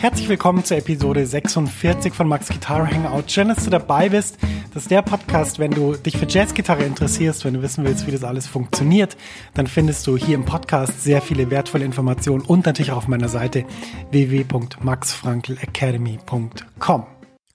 Herzlich willkommen zur Episode 46 von Max Guitar Hangout. Schön, dass du dabei bist. Das ist der Podcast, wenn du dich für Jazzgitarre interessierst, wenn du wissen willst, wie das alles funktioniert, dann findest du hier im Podcast sehr viele wertvolle Informationen und natürlich auch auf meiner Seite www.maxfrankelacademy.com.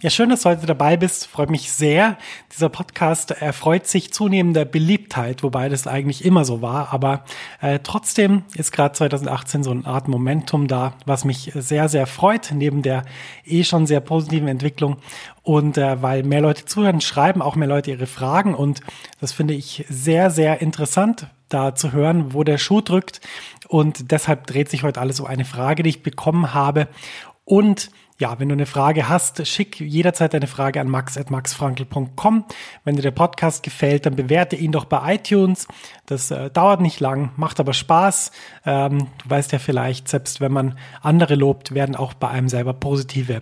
Ja, schön, dass du heute dabei bist. Freut mich sehr. Dieser Podcast erfreut sich zunehmender Beliebtheit, wobei das eigentlich immer so war. Aber äh, trotzdem ist gerade 2018 so eine Art Momentum da, was mich sehr, sehr freut, neben der eh schon sehr positiven Entwicklung. Und äh, weil mehr Leute zuhören, schreiben auch mehr Leute ihre Fragen. Und das finde ich sehr, sehr interessant, da zu hören, wo der Schuh drückt. Und deshalb dreht sich heute alles um eine Frage, die ich bekommen habe. Und ja, wenn du eine Frage hast, schick jederzeit deine Frage an max.maxfrankel.com. Wenn dir der Podcast gefällt, dann bewerte ihn doch bei iTunes. Das äh, dauert nicht lang, macht aber Spaß. Ähm, du weißt ja vielleicht, selbst wenn man andere lobt, werden auch bei einem selber positive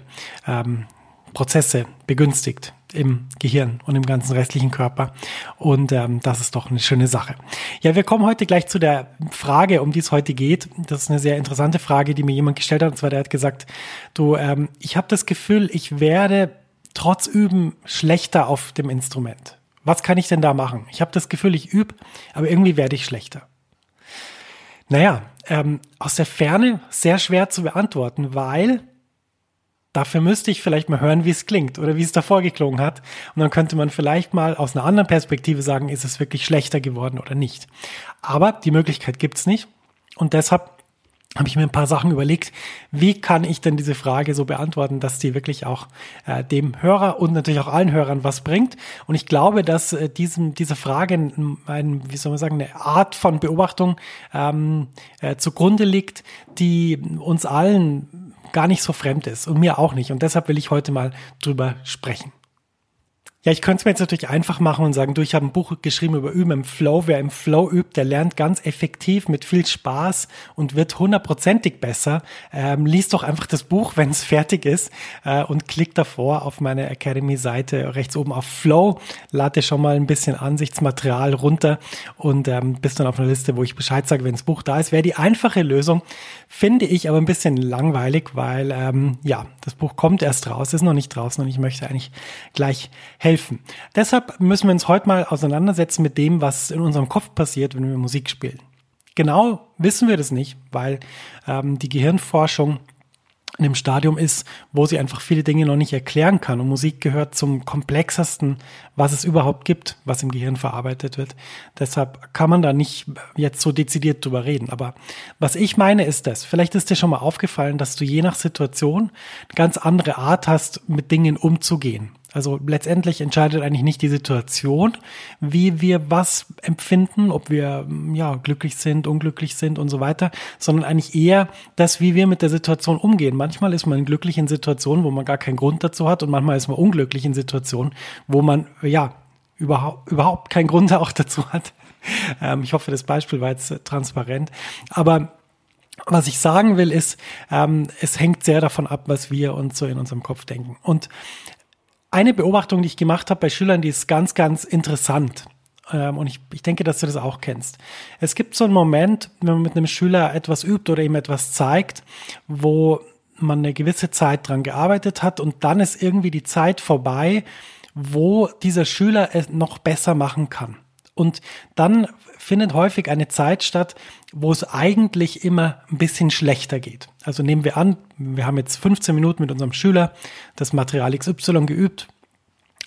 ähm, Prozesse begünstigt im Gehirn und im ganzen restlichen Körper. Und ähm, das ist doch eine schöne Sache. Ja, wir kommen heute gleich zu der Frage, um die es heute geht. Das ist eine sehr interessante Frage, die mir jemand gestellt hat. Und zwar, der hat gesagt, du, ähm, ich habe das Gefühl, ich werde trotz Üben schlechter auf dem Instrument. Was kann ich denn da machen? Ich habe das Gefühl, ich übe, aber irgendwie werde ich schlechter. Naja, ähm, aus der Ferne sehr schwer zu beantworten, weil Dafür müsste ich vielleicht mal hören, wie es klingt oder wie es davor geklungen hat. Und dann könnte man vielleicht mal aus einer anderen Perspektive sagen, ist es wirklich schlechter geworden oder nicht. Aber die Möglichkeit gibt's nicht. Und deshalb habe ich mir ein paar Sachen überlegt, wie kann ich denn diese Frage so beantworten, dass die wirklich auch äh, dem Hörer und natürlich auch allen Hörern was bringt. Und ich glaube, dass äh, diesem, diese Frage ein, wie soll man sagen, eine Art von Beobachtung ähm, äh, zugrunde liegt, die uns allen gar nicht so fremd ist und mir auch nicht. Und deshalb will ich heute mal drüber sprechen. Ja, ich könnte es mir jetzt natürlich einfach machen und sagen, du, ich habe ein Buch geschrieben über Üben im Flow. Wer im Flow übt, der lernt ganz effektiv mit viel Spaß und wird hundertprozentig besser. Ähm, lies doch einfach das Buch, wenn es fertig ist äh, und klick davor auf meine Academy-Seite rechts oben auf Flow. Lade schon mal ein bisschen Ansichtsmaterial runter und ähm, bist dann auf einer Liste, wo ich Bescheid sage, wenn das Buch da ist. Wäre die einfache Lösung, finde ich aber ein bisschen langweilig, weil ähm, ja, das Buch kommt erst raus, ist noch nicht draußen und ich möchte eigentlich gleich helfen helfen. Deshalb müssen wir uns heute mal auseinandersetzen mit dem, was in unserem Kopf passiert, wenn wir Musik spielen. Genau wissen wir das nicht, weil ähm, die Gehirnforschung in dem Stadium ist, wo sie einfach viele Dinge noch nicht erklären kann. Und Musik gehört zum komplexesten, was es überhaupt gibt, was im Gehirn verarbeitet wird. Deshalb kann man da nicht jetzt so dezidiert drüber reden. Aber was ich meine ist das, vielleicht ist dir schon mal aufgefallen, dass du je nach Situation eine ganz andere Art hast, mit Dingen umzugehen. Also letztendlich entscheidet eigentlich nicht die Situation, wie wir was empfinden, ob wir ja glücklich sind, unglücklich sind und so weiter, sondern eigentlich eher das, wie wir mit der Situation umgehen. Manchmal ist man glücklich in Situationen, wo man gar keinen Grund dazu hat und manchmal ist man unglücklich in Situationen, wo man ja überhaupt überhaupt keinen Grund auch dazu hat. Ähm, ich hoffe, das Beispiel war jetzt transparent. Aber Was ich sagen will, ist, ähm, es hängt sehr davon ab, was wir uns so in unserem Kopf denken. Und eine Beobachtung, die ich gemacht habe bei Schülern, die ist ganz, ganz interessant. Ähm, und ich, ich denke, dass du das auch kennst. Es gibt so einen Moment, wenn man mit einem Schüler etwas übt oder ihm etwas zeigt, wo man eine gewisse Zeit dran gearbeitet hat und dann ist irgendwie die Zeit vorbei, wo dieser Schüler es noch besser machen kann. Und dann findet häufig eine Zeit statt, wo es eigentlich immer ein bisschen schlechter geht. Also nehmen wir an, wir haben jetzt 15 Minuten mit unserem Schüler das Material XY geübt.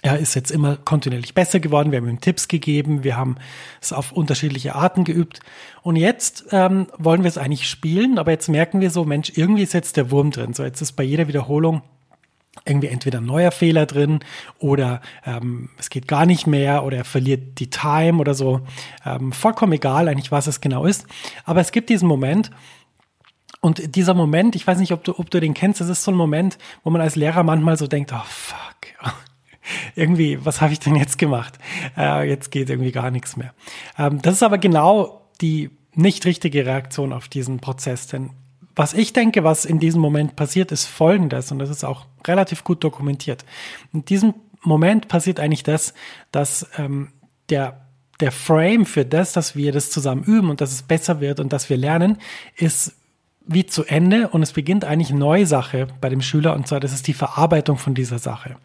Er ist jetzt immer kontinuierlich besser geworden. Wir haben ihm Tipps gegeben. Wir haben es auf unterschiedliche Arten geübt. Und jetzt ähm, wollen wir es eigentlich spielen, aber jetzt merken wir so, Mensch, irgendwie ist jetzt der Wurm drin. So, jetzt ist bei jeder Wiederholung irgendwie entweder ein neuer Fehler drin oder ähm, es geht gar nicht mehr oder er verliert die Time oder so. Ähm, vollkommen egal eigentlich, was es genau ist. Aber es gibt diesen Moment, und dieser Moment, ich weiß nicht, ob du, ob du den kennst, das ist so ein Moment, wo man als Lehrer manchmal so denkt, oh fuck, irgendwie, was habe ich denn jetzt gemacht? Äh, jetzt geht irgendwie gar nichts mehr. Ähm, das ist aber genau die nicht richtige Reaktion auf diesen Prozess, denn was ich denke, was in diesem Moment passiert, ist Folgendes, und das ist auch relativ gut dokumentiert. In diesem Moment passiert eigentlich das, dass ähm, der, der Frame für das, dass wir das zusammen üben und dass es besser wird und dass wir lernen, ist wie zu Ende und es beginnt eigentlich eine neue Sache bei dem Schüler und zwar das ist die Verarbeitung von dieser Sache.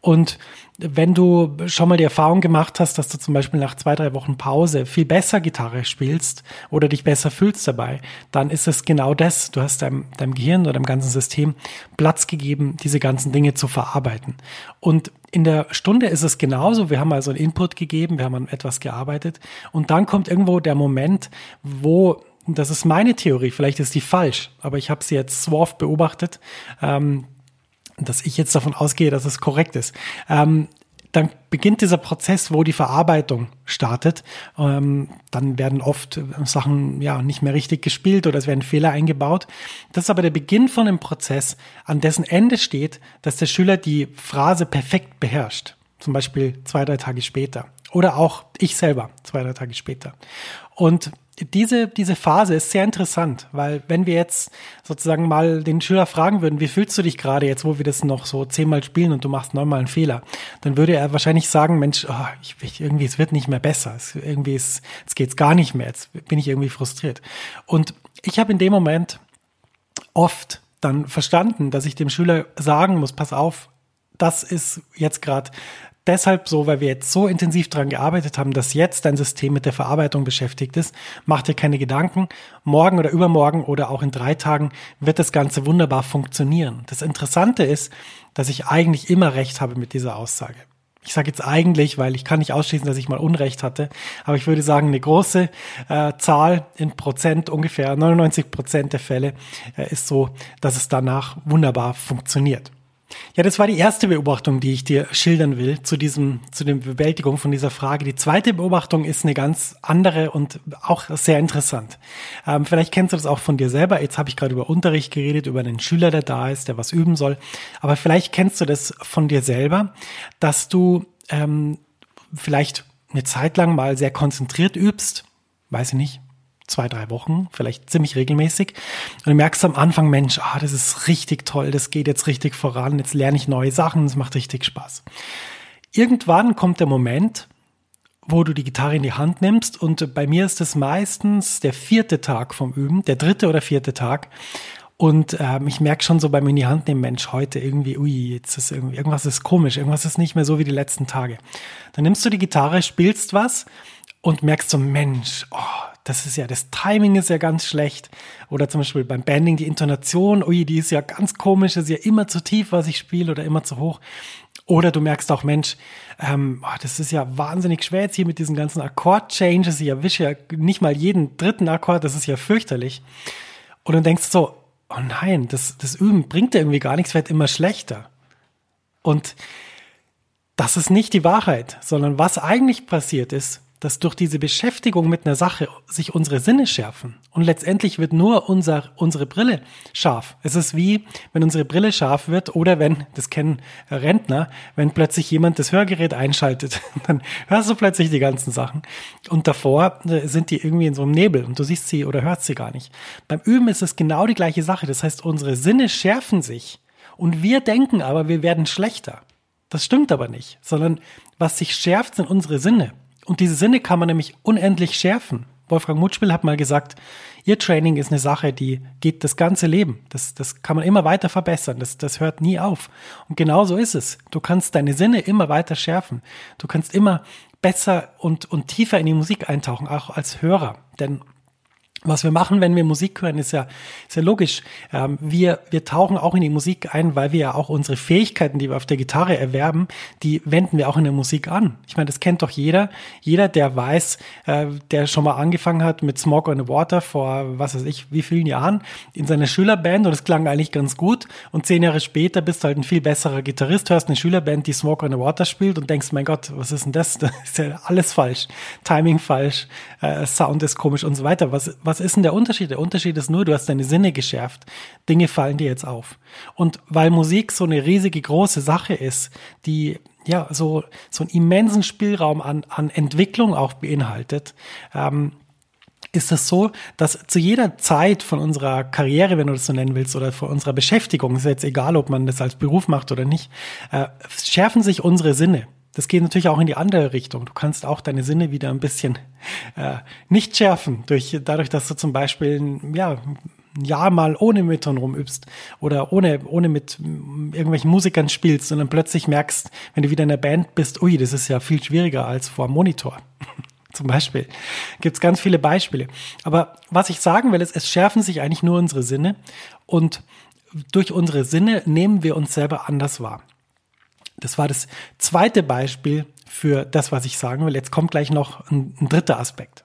Und wenn du schon mal die Erfahrung gemacht hast, dass du zum Beispiel nach zwei, drei Wochen Pause viel besser Gitarre spielst oder dich besser fühlst dabei, dann ist es genau das. Du hast deinem, deinem Gehirn oder deinem ganzen System Platz gegeben, diese ganzen Dinge zu verarbeiten. Und in der Stunde ist es genauso. Wir haben also einen Input gegeben, wir haben an etwas gearbeitet und dann kommt irgendwo der Moment, wo das ist meine Theorie, vielleicht ist die falsch, aber ich habe sie jetzt so oft beobachtet, ähm, dass ich jetzt davon ausgehe, dass es korrekt ist. Ähm, dann beginnt dieser Prozess, wo die Verarbeitung startet. Ähm, dann werden oft Sachen ja nicht mehr richtig gespielt oder es werden Fehler eingebaut. Das ist aber der Beginn von einem Prozess, an dessen Ende steht, dass der Schüler die Phrase perfekt beherrscht. Zum Beispiel zwei, drei Tage später. Oder auch ich selber zwei, drei Tage später. Und diese, diese Phase ist sehr interessant, weil wenn wir jetzt sozusagen mal den Schüler fragen würden, wie fühlst du dich gerade jetzt, wo wir das noch so zehnmal spielen und du machst neunmal einen Fehler, dann würde er wahrscheinlich sagen, Mensch, oh, ich, ich, irgendwie, es wird nicht mehr besser, es, irgendwie, es geht's gar nicht mehr, jetzt bin ich irgendwie frustriert. Und ich habe in dem Moment oft dann verstanden, dass ich dem Schüler sagen muss, pass auf, das ist jetzt gerade deshalb so, weil wir jetzt so intensiv daran gearbeitet haben, dass jetzt dein System mit der Verarbeitung beschäftigt ist. Mach dir keine Gedanken. Morgen oder übermorgen oder auch in drei Tagen wird das Ganze wunderbar funktionieren. Das Interessante ist, dass ich eigentlich immer recht habe mit dieser Aussage. Ich sage jetzt eigentlich, weil ich kann nicht ausschließen, dass ich mal Unrecht hatte, aber ich würde sagen, eine große äh, Zahl in Prozent, ungefähr 99 Prozent der Fälle, äh, ist so, dass es danach wunderbar funktioniert. Ja, das war die erste Beobachtung, die ich dir schildern will zu diesem, zu der Bewältigung von dieser Frage. Die zweite Beobachtung ist eine ganz andere und auch sehr interessant. Ähm, vielleicht kennst du das auch von dir selber. Jetzt habe ich gerade über Unterricht geredet, über einen Schüler, der da ist, der was üben soll. Aber vielleicht kennst du das von dir selber, dass du ähm, vielleicht eine Zeit lang mal sehr konzentriert übst. Weiß ich nicht, zwei, drei Wochen, vielleicht ziemlich regelmäßig. Und du merkst am Anfang, Mensch, ah, das ist richtig toll, das geht jetzt richtig voran, jetzt lerne ich neue Sachen, es macht richtig Spaß. Irgendwann kommt der Moment, wo du die Gitarre in die Hand nimmst und bei mir ist es meistens der vierte Tag vom Üben, der dritte oder vierte Tag. Und ähm, ich merke schon so beim in die Hand nehmen, Mensch, heute irgendwie, ui, jetzt ist irgendwie, irgendwas ist komisch, irgendwas ist nicht mehr so wie die letzten Tage. Dann nimmst du die Gitarre, spielst was und merkst so, Mensch, oh, das ist ja, das Timing ist ja ganz schlecht. Oder zum Beispiel beim Banding die Intonation, ui, die ist ja ganz komisch, ist ja immer zu tief, was ich spiele oder immer zu hoch. Oder du merkst auch, Mensch, ähm, oh, das ist ja wahnsinnig schwer jetzt hier mit diesen ganzen Akkord-Changes. Ich erwische ja nicht mal jeden dritten Akkord, das ist ja fürchterlich. Und dann denkst du so, oh nein, das, das Üben bringt ja irgendwie gar nichts, wird immer schlechter. Und das ist nicht die Wahrheit, sondern was eigentlich passiert ist, dass durch diese Beschäftigung mit einer Sache sich unsere Sinne schärfen und letztendlich wird nur unser, unsere Brille scharf. Es ist wie, wenn unsere Brille scharf wird oder wenn, das kennen Rentner, wenn plötzlich jemand das Hörgerät einschaltet, dann hörst du plötzlich die ganzen Sachen und davor äh, sind die irgendwie in so einem Nebel und du siehst sie oder hörst sie gar nicht. Beim Üben ist es genau die gleiche Sache. Das heißt, unsere Sinne schärfen sich und wir denken aber, wir werden schlechter. Das stimmt aber nicht, sondern was sich schärft, sind unsere Sinne. Und diese Sinne kann man nämlich unendlich schärfen. Wolfgang Mutschpil hat mal gesagt, ihr Training ist eine Sache, die geht das ganze Leben. Das, das kann man immer weiter verbessern. Das, das hört nie auf. Und genau so ist es. Du kannst deine Sinne immer weiter schärfen. Du kannst immer besser und, und tiefer in die Musik eintauchen, auch als Hörer. Denn was wir machen, wenn wir Musik hören, ist ja, ist ja logisch. Ähm, wir, wir tauchen auch in die Musik ein, weil wir ja auch unsere Fähigkeiten, die wir auf der Gitarre erwerben, die wenden wir auch in der Musik an. Ich meine, das kennt doch jeder. Jeder, der weiß, äh, der schon mal angefangen hat mit Smoke on the Water vor, was weiß ich, wie vielen Jahren in seiner Schülerband und es klang eigentlich ganz gut. Und zehn Jahre später bist du halt ein viel besserer Gitarrist, hörst eine Schülerband, die Smoke on the Water spielt und denkst, mein Gott, was ist denn das? Das ist ja alles falsch. Timing falsch, äh, Sound ist komisch und so weiter. Was, was ist denn der Unterschied? Der Unterschied ist nur, du hast deine Sinne geschärft. Dinge fallen dir jetzt auf. Und weil Musik so eine riesige große Sache ist, die ja so, so einen immensen Spielraum an, an Entwicklung auch beinhaltet, ähm, ist es so, dass zu jeder Zeit von unserer Karriere, wenn du das so nennen willst, oder von unserer Beschäftigung, ist jetzt egal, ob man das als Beruf macht oder nicht, äh, schärfen sich unsere Sinne. Das geht natürlich auch in die andere Richtung. Du kannst auch deine Sinne wieder ein bisschen äh, nicht schärfen, durch, dadurch, dass du zum Beispiel ja, ein Jahr mal ohne Metronom übst oder ohne, ohne mit irgendwelchen Musikern spielst und dann plötzlich merkst, wenn du wieder in der Band bist, ui, das ist ja viel schwieriger als vor Monitor. zum Beispiel. Gibt es ganz viele Beispiele. Aber was ich sagen will, ist, es schärfen sich eigentlich nur unsere Sinne und durch unsere Sinne nehmen wir uns selber anders wahr. Das war das zweite Beispiel für das, was ich sagen will. Jetzt kommt gleich noch ein, ein dritter Aspekt.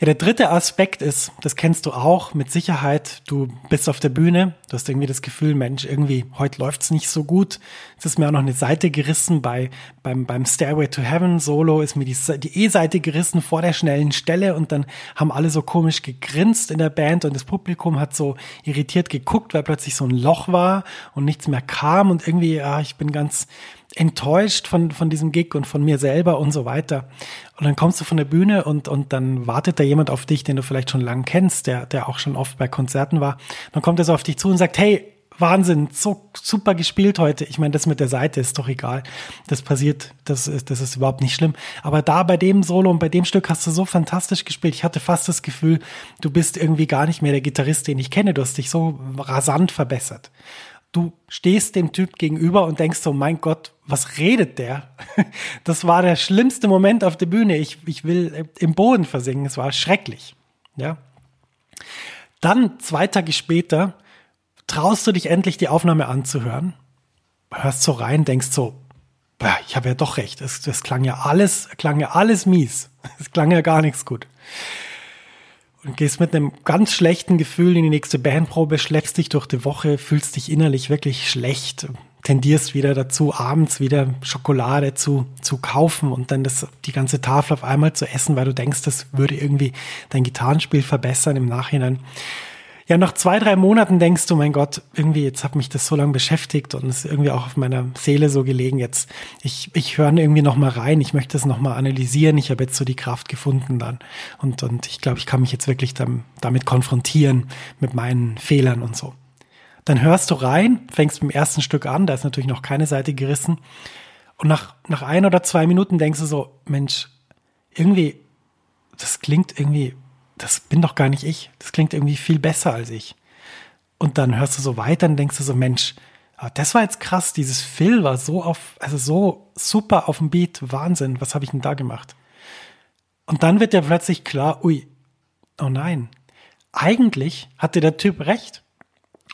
Ja, der dritte Aspekt ist, das kennst du auch mit Sicherheit, du bist auf der Bühne, du hast irgendwie das Gefühl, Mensch, irgendwie, heute läuft's nicht so gut. Es ist mir auch noch eine Seite gerissen bei, beim, beim Stairway to Heaven Solo ist mir die, die E-Seite gerissen vor der schnellen Stelle und dann haben alle so komisch gegrinst in der Band und das Publikum hat so irritiert geguckt, weil plötzlich so ein Loch war und nichts mehr kam und irgendwie, ja, ich bin ganz, enttäuscht von, von diesem Gig und von mir selber und so weiter. Und dann kommst du von der Bühne und, und dann wartet da jemand auf dich, den du vielleicht schon lange kennst, der, der auch schon oft bei Konzerten war. Dann kommt er so auf dich zu und sagt, hey, Wahnsinn, so super gespielt heute. Ich meine, das mit der Seite ist doch egal. Das passiert, das ist, das ist überhaupt nicht schlimm. Aber da bei dem Solo und bei dem Stück hast du so fantastisch gespielt. Ich hatte fast das Gefühl, du bist irgendwie gar nicht mehr der Gitarrist, den ich kenne. Du hast dich so rasant verbessert du stehst dem Typ gegenüber und denkst so, mein Gott, was redet der? Das war der schlimmste Moment auf der Bühne. Ich, ich will im Boden versinken. Es war schrecklich. Ja. Dann, zwei Tage später, traust du dich endlich, die Aufnahme anzuhören, hörst so rein, denkst so, ich habe ja doch recht. Es, das klang ja alles, klang ja alles mies. Es klang ja gar nichts gut gehst mit einem ganz schlechten Gefühl in die nächste Bandprobe, schleppst dich durch die Woche, fühlst dich innerlich wirklich schlecht, tendierst wieder dazu, abends wieder Schokolade zu, zu kaufen und dann das, die ganze Tafel auf einmal zu essen, weil du denkst, das würde irgendwie dein Gitarrenspiel verbessern im Nachhinein ja, nach zwei, drei Monaten denkst du, mein Gott, irgendwie, jetzt hat mich das so lange beschäftigt und ist irgendwie auch auf meiner Seele so gelegen. Jetzt, ich, ich höre irgendwie noch mal rein, ich möchte es noch mal analysieren. Ich habe jetzt so die Kraft gefunden dann. Und, und ich glaube, ich kann mich jetzt wirklich dann, damit konfrontieren, mit meinen Fehlern und so. Dann hörst du rein, fängst mit dem ersten Stück an, da ist natürlich noch keine Seite gerissen. Und nach, nach ein oder zwei Minuten denkst du so, Mensch, irgendwie, das klingt irgendwie das bin doch gar nicht ich. Das klingt irgendwie viel besser als ich. Und dann hörst du so weiter und denkst du so, Mensch, das war jetzt krass. Dieses Phil war so auf, also so super auf dem Beat. Wahnsinn. Was habe ich denn da gemacht? Und dann wird dir plötzlich klar, ui, oh nein. Eigentlich hatte der Typ recht.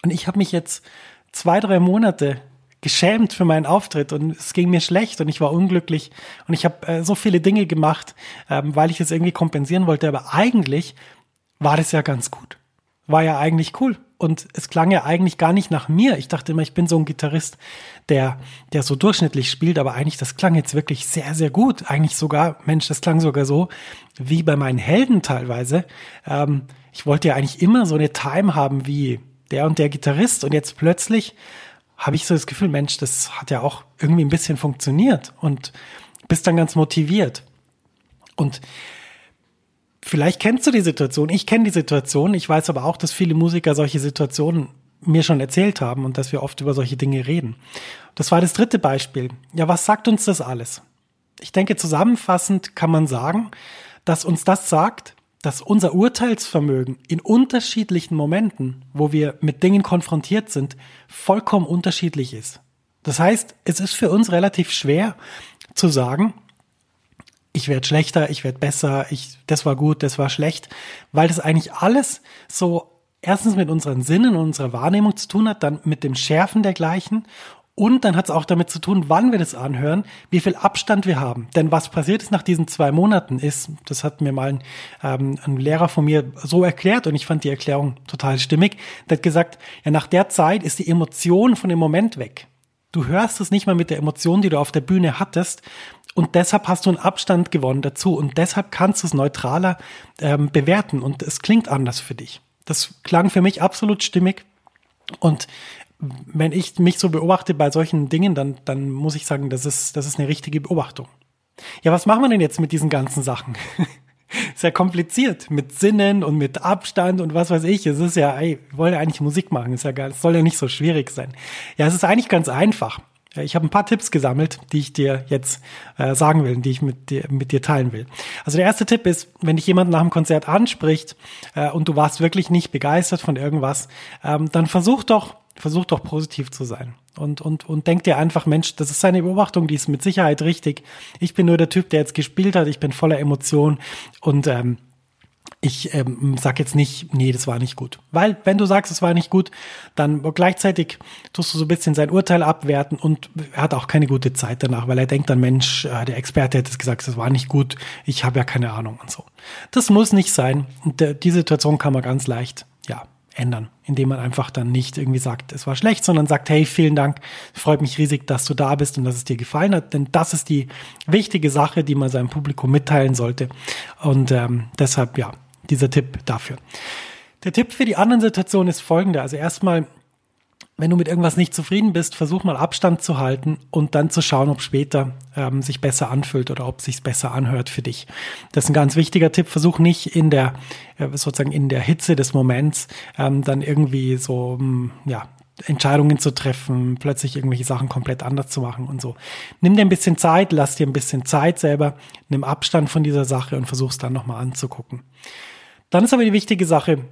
Und ich habe mich jetzt zwei, drei Monate geschämt für meinen Auftritt und es ging mir schlecht und ich war unglücklich und ich habe äh, so viele Dinge gemacht, ähm, weil ich es irgendwie kompensieren wollte. Aber eigentlich war das ja ganz gut. War ja eigentlich cool. und es klang ja eigentlich gar nicht nach mir. Ich dachte immer, ich bin so ein Gitarrist, der, der so durchschnittlich spielt, aber eigentlich, das klang jetzt wirklich sehr, sehr gut. Eigentlich sogar, Mensch, das klang sogar so wie bei meinen Helden teilweise. Ähm, ich wollte ja eigentlich immer so eine Time haben wie der und der Gitarrist und jetzt plötzlich habe ich so das Gefühl, Mensch, das hat ja auch irgendwie ein bisschen funktioniert und bist dann ganz motiviert. Und vielleicht kennst du die Situation. Ich kenne die Situation. Ich weiß aber auch, dass viele Musiker solche Situationen mir schon erzählt haben und dass wir oft über solche Dinge reden. Das war das dritte Beispiel. Ja, was sagt uns das alles? Ich denke, zusammenfassend kann man sagen, dass uns das sagt, dass unser Urteilsvermögen in unterschiedlichen Momenten, wo wir mit Dingen konfrontiert sind, vollkommen unterschiedlich ist. Das heißt, es ist für uns relativ schwer zu sagen, ich werde schlechter, ich werde besser, ich, das war gut, das war schlecht, weil das eigentlich alles so erstens mit unseren Sinnen und unserer Wahrnehmung zu tun hat, dann mit dem Schärfen dergleichen und dann hat es auch damit zu tun, wann wir das anhören, wie viel Abstand wir haben. Denn was passiert ist nach diesen zwei Monaten ist, das hat mir mal ein, ähm, ein Lehrer von mir so erklärt und ich fand die Erklärung total stimmig. Der hat gesagt, ja, nach der Zeit ist die Emotion von dem Moment weg. Du hörst es nicht mal mit der Emotion, die du auf der Bühne hattest. Und deshalb hast du einen Abstand gewonnen dazu. Und deshalb kannst du es neutraler ähm, bewerten. Und es klingt anders für dich. Das klang für mich absolut stimmig. Und wenn ich mich so beobachte bei solchen Dingen, dann, dann muss ich sagen, das ist, das ist eine richtige Beobachtung. Ja, was machen wir denn jetzt mit diesen ganzen Sachen? Sehr kompliziert mit Sinnen und mit Abstand und was weiß ich. Es ist ja, ey, wir wollen ja eigentlich Musik machen, ist ja geil. Es soll ja nicht so schwierig sein. Ja, es ist eigentlich ganz einfach. Ich habe ein paar Tipps gesammelt, die ich dir jetzt äh, sagen will, die ich mit dir, mit dir teilen will. Also der erste Tipp ist, wenn dich jemand nach dem Konzert anspricht äh, und du warst wirklich nicht begeistert von irgendwas, ähm, dann versuch doch versuch doch positiv zu sein. Und, und, und denk dir einfach, Mensch, das ist seine Beobachtung, die ist mit Sicherheit richtig. Ich bin nur der Typ, der jetzt gespielt hat, ich bin voller Emotion und ähm, ich ähm, sag jetzt nicht, nee, das war nicht gut. Weil, wenn du sagst, es war nicht gut, dann gleichzeitig tust du so ein bisschen sein Urteil abwerten und er hat auch keine gute Zeit danach, weil er denkt dann, Mensch, äh, der Experte hat es gesagt, es war nicht gut, ich habe ja keine Ahnung und so. Das muss nicht sein. Und der, die Situation kann man ganz leicht, ändern, indem man einfach dann nicht irgendwie sagt, es war schlecht, sondern sagt, hey, vielen Dank, freut mich riesig, dass du da bist und dass es dir gefallen hat, denn das ist die wichtige Sache, die man seinem Publikum mitteilen sollte. Und ähm, deshalb, ja, dieser Tipp dafür. Der Tipp für die anderen Situationen ist folgender. Also erstmal wenn du mit irgendwas nicht zufrieden bist, versuch mal Abstand zu halten und dann zu schauen, ob später ähm, sich besser anfühlt oder ob sich besser anhört für dich. Das ist ein ganz wichtiger Tipp. Versuch nicht in der äh, sozusagen in der Hitze des Moments ähm, dann irgendwie so hm, ja Entscheidungen zu treffen, plötzlich irgendwelche Sachen komplett anders zu machen und so. Nimm dir ein bisschen Zeit, lass dir ein bisschen Zeit selber, nimm Abstand von dieser Sache und versuch es dann nochmal anzugucken. Dann ist aber die wichtige Sache,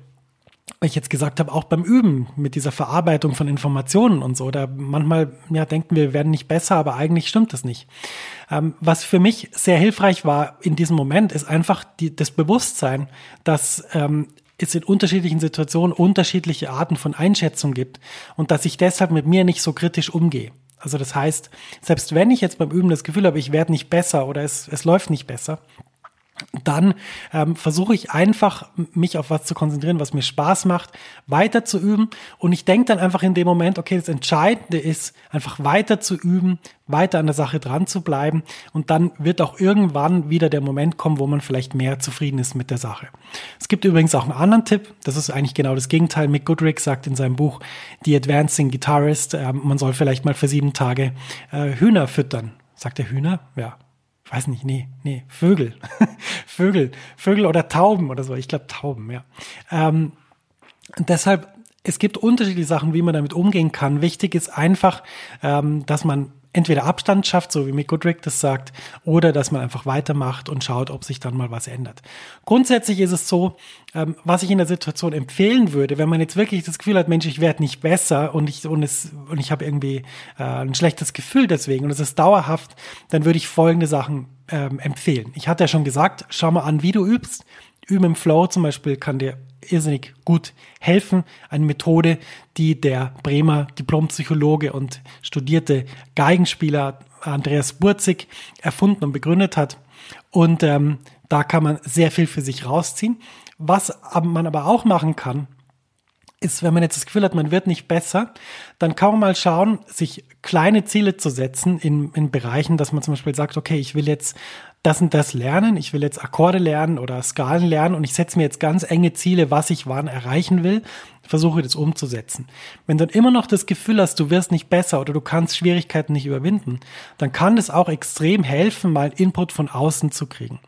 weil ich jetzt gesagt habe, auch beim Üben mit dieser Verarbeitung von Informationen und so, da manchmal ja, denken wir, wir werden nicht besser, aber eigentlich stimmt das nicht. Ähm, was für mich sehr hilfreich war in diesem Moment, ist einfach die, das Bewusstsein, dass ähm, es in unterschiedlichen Situationen unterschiedliche Arten von Einschätzung gibt und dass ich deshalb mit mir nicht so kritisch umgehe. Also das heißt, selbst wenn ich jetzt beim Üben das Gefühl habe, ich werde nicht besser oder es, es läuft nicht besser, dann ähm, versuche ich einfach, mich auf was zu konzentrieren, was mir Spaß macht, weiter zu üben. Und ich denke dann einfach in dem Moment, okay, das Entscheidende ist, einfach weiter zu üben, weiter an der Sache dran zu bleiben. Und dann wird auch irgendwann wieder der Moment kommen, wo man vielleicht mehr zufrieden ist mit der Sache. Es gibt übrigens auch einen anderen Tipp. Das ist eigentlich genau das Gegenteil. Mick Goodrick sagt in seinem Buch The Advancing Guitarist, äh, man soll vielleicht mal für sieben Tage äh, Hühner füttern. Sagt der Hühner? Ja, ich weiß nicht, nee, nee, Vögel. Vögel, Vögel oder Tauben oder so. Ich glaube Tauben, ja. Ähm, deshalb, es gibt unterschiedliche Sachen, wie man damit umgehen kann. Wichtig ist einfach, ähm, dass man entweder Abstand schafft, so wie Mick Goodrick das sagt, oder dass man einfach weitermacht und schaut, ob sich dann mal was ändert. Grundsätzlich ist es so, ähm, was ich in der Situation empfehlen würde, wenn man jetzt wirklich das Gefühl hat, Mensch, ich werde nicht besser und ich und und ich habe irgendwie äh, ein schlechtes Gefühl deswegen und es ist dauerhaft, dann würde ich folgende Sachen ähm, empfehlen. Ich hatte ja schon gesagt, schau mal an, wie du übst. Üben im Flow zum Beispiel kann dir irrsinnig gut helfen. Eine Methode, die der Bremer Diplompsychologe und studierte Geigenspieler Andreas Burzig erfunden und begründet hat. Und ähm, da kann man sehr viel für sich rausziehen. Was man aber auch machen kann, ist, wenn man jetzt das Gefühl hat, man wird nicht besser, dann kann man mal schauen, sich kleine Ziele zu setzen in, in Bereichen, dass man zum Beispiel sagt, okay, ich will jetzt das und das lernen, ich will jetzt Akkorde lernen oder Skalen lernen und ich setze mir jetzt ganz enge Ziele, was ich wann erreichen will, versuche das umzusetzen. Wenn du dann immer noch das Gefühl hast, du wirst nicht besser oder du kannst Schwierigkeiten nicht überwinden, dann kann es auch extrem helfen, mal Input von außen zu kriegen.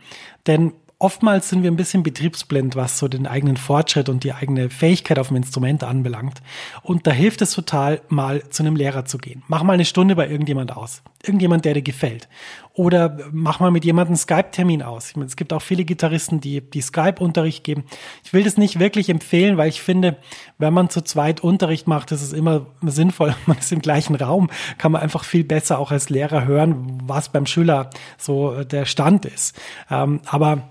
Denn oftmals sind wir ein bisschen betriebsblind, was so den eigenen Fortschritt und die eigene Fähigkeit auf dem Instrument anbelangt. Und da hilft es total, mal zu einem Lehrer zu gehen. Mach mal eine Stunde bei irgendjemand aus. Irgendjemand, der dir gefällt. Oder mach mal mit jemandem Skype-Termin aus. Ich meine, es gibt auch viele Gitarristen, die, die Skype-Unterricht geben. Ich will das nicht wirklich empfehlen, weil ich finde, wenn man zu zweit Unterricht macht, ist es immer sinnvoll. Man ist im gleichen Raum, kann man einfach viel besser auch als Lehrer hören, was beim Schüler so der Stand ist. Ähm, aber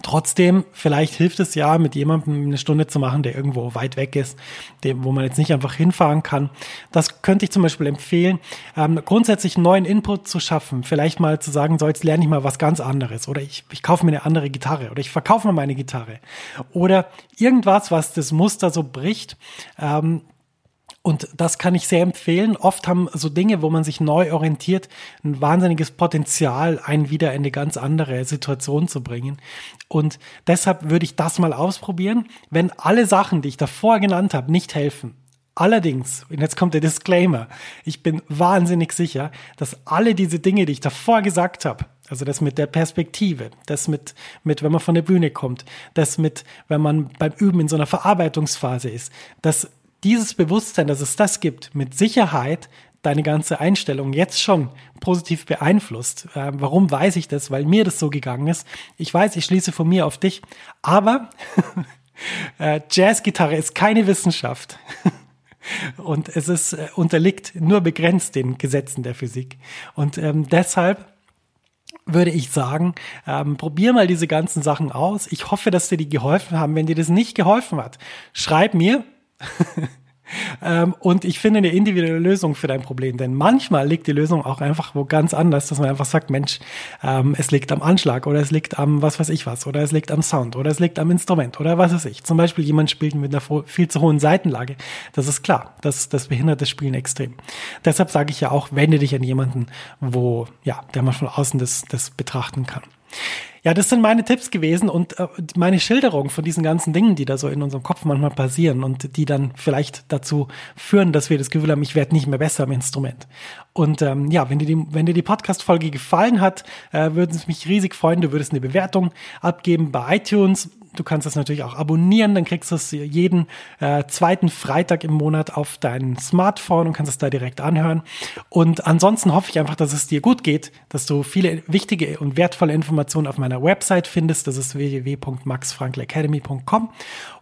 Trotzdem, vielleicht hilft es ja, mit jemandem eine Stunde zu machen, der irgendwo weit weg ist, dem, wo man jetzt nicht einfach hinfahren kann. Das könnte ich zum Beispiel empfehlen, ähm, grundsätzlich neuen Input zu schaffen. Vielleicht mal zu sagen, so jetzt lerne ich mal was ganz anderes oder ich, ich kaufe mir eine andere Gitarre oder ich verkaufe mal meine Gitarre oder irgendwas, was das Muster so bricht. Ähm, und das kann ich sehr empfehlen. Oft haben so Dinge, wo man sich neu orientiert, ein wahnsinniges Potenzial, einen wieder in eine ganz andere Situation zu bringen. Und deshalb würde ich das mal ausprobieren. Wenn alle Sachen, die ich davor genannt habe, nicht helfen, Allerdings, und jetzt kommt der Disclaimer, ich bin wahnsinnig sicher, dass alle diese Dinge, die ich davor gesagt habe, also das mit der Perspektive, das mit, mit, wenn man von der Bühne kommt, das mit, wenn man beim Üben in so einer Verarbeitungsphase ist, das dieses Bewusstsein, dass es das gibt, mit Sicherheit deine ganze Einstellung jetzt schon positiv beeinflusst. Äh, warum weiß ich das? Weil mir das so gegangen ist. Ich weiß, ich schließe von mir auf dich, aber äh, Jazzgitarre ist keine Wissenschaft. Und es ist äh, unterliegt nur begrenzt den Gesetzen der Physik. Und ähm, deshalb würde ich sagen, ähm, probier mal diese ganzen Sachen aus. Ich hoffe, dass dir die geholfen haben. Wenn dir das nicht geholfen hat, schreib mir ähm, und ich finde eine individuelle Lösung für dein Problem, denn manchmal liegt die Lösung auch einfach wo ganz anders, dass man einfach sagt, Mensch, ähm, es liegt am Anschlag oder es liegt am was weiß ich was oder es liegt am Sound oder es liegt am Instrument oder was weiß ich. Zum Beispiel jemand spielt mit einer viel zu hohen Seitenlage. Das ist klar, das, das behindert das Spielen extrem. Deshalb sage ich ja auch, wende dich an jemanden, wo, ja, der man von außen das, das betrachten kann. Ja, das sind meine Tipps gewesen und äh, meine Schilderung von diesen ganzen Dingen, die da so in unserem Kopf manchmal passieren und die dann vielleicht dazu führen, dass wir das Gefühl haben, ich werde nicht mehr besser am Instrument. Und ähm, ja, wenn dir die, wenn dir die Podcast-Folge gefallen hat, äh, würde es mich riesig freuen, du würdest eine Bewertung abgeben bei iTunes Du kannst das natürlich auch abonnieren, dann kriegst du es jeden äh, zweiten Freitag im Monat auf dein Smartphone und kannst es da direkt anhören. Und ansonsten hoffe ich einfach, dass es dir gut geht, dass du viele wichtige und wertvolle Informationen auf meiner Website findest. Das ist www.maxfrankelacademy.com.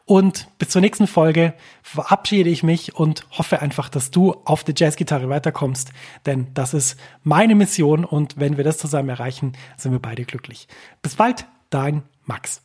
Und bis zur nächsten Folge verabschiede ich mich und hoffe einfach, dass du auf der Jazzgitarre weiterkommst, denn das ist meine Mission und wenn wir das zusammen erreichen, sind wir beide glücklich. Bis bald, dein Max.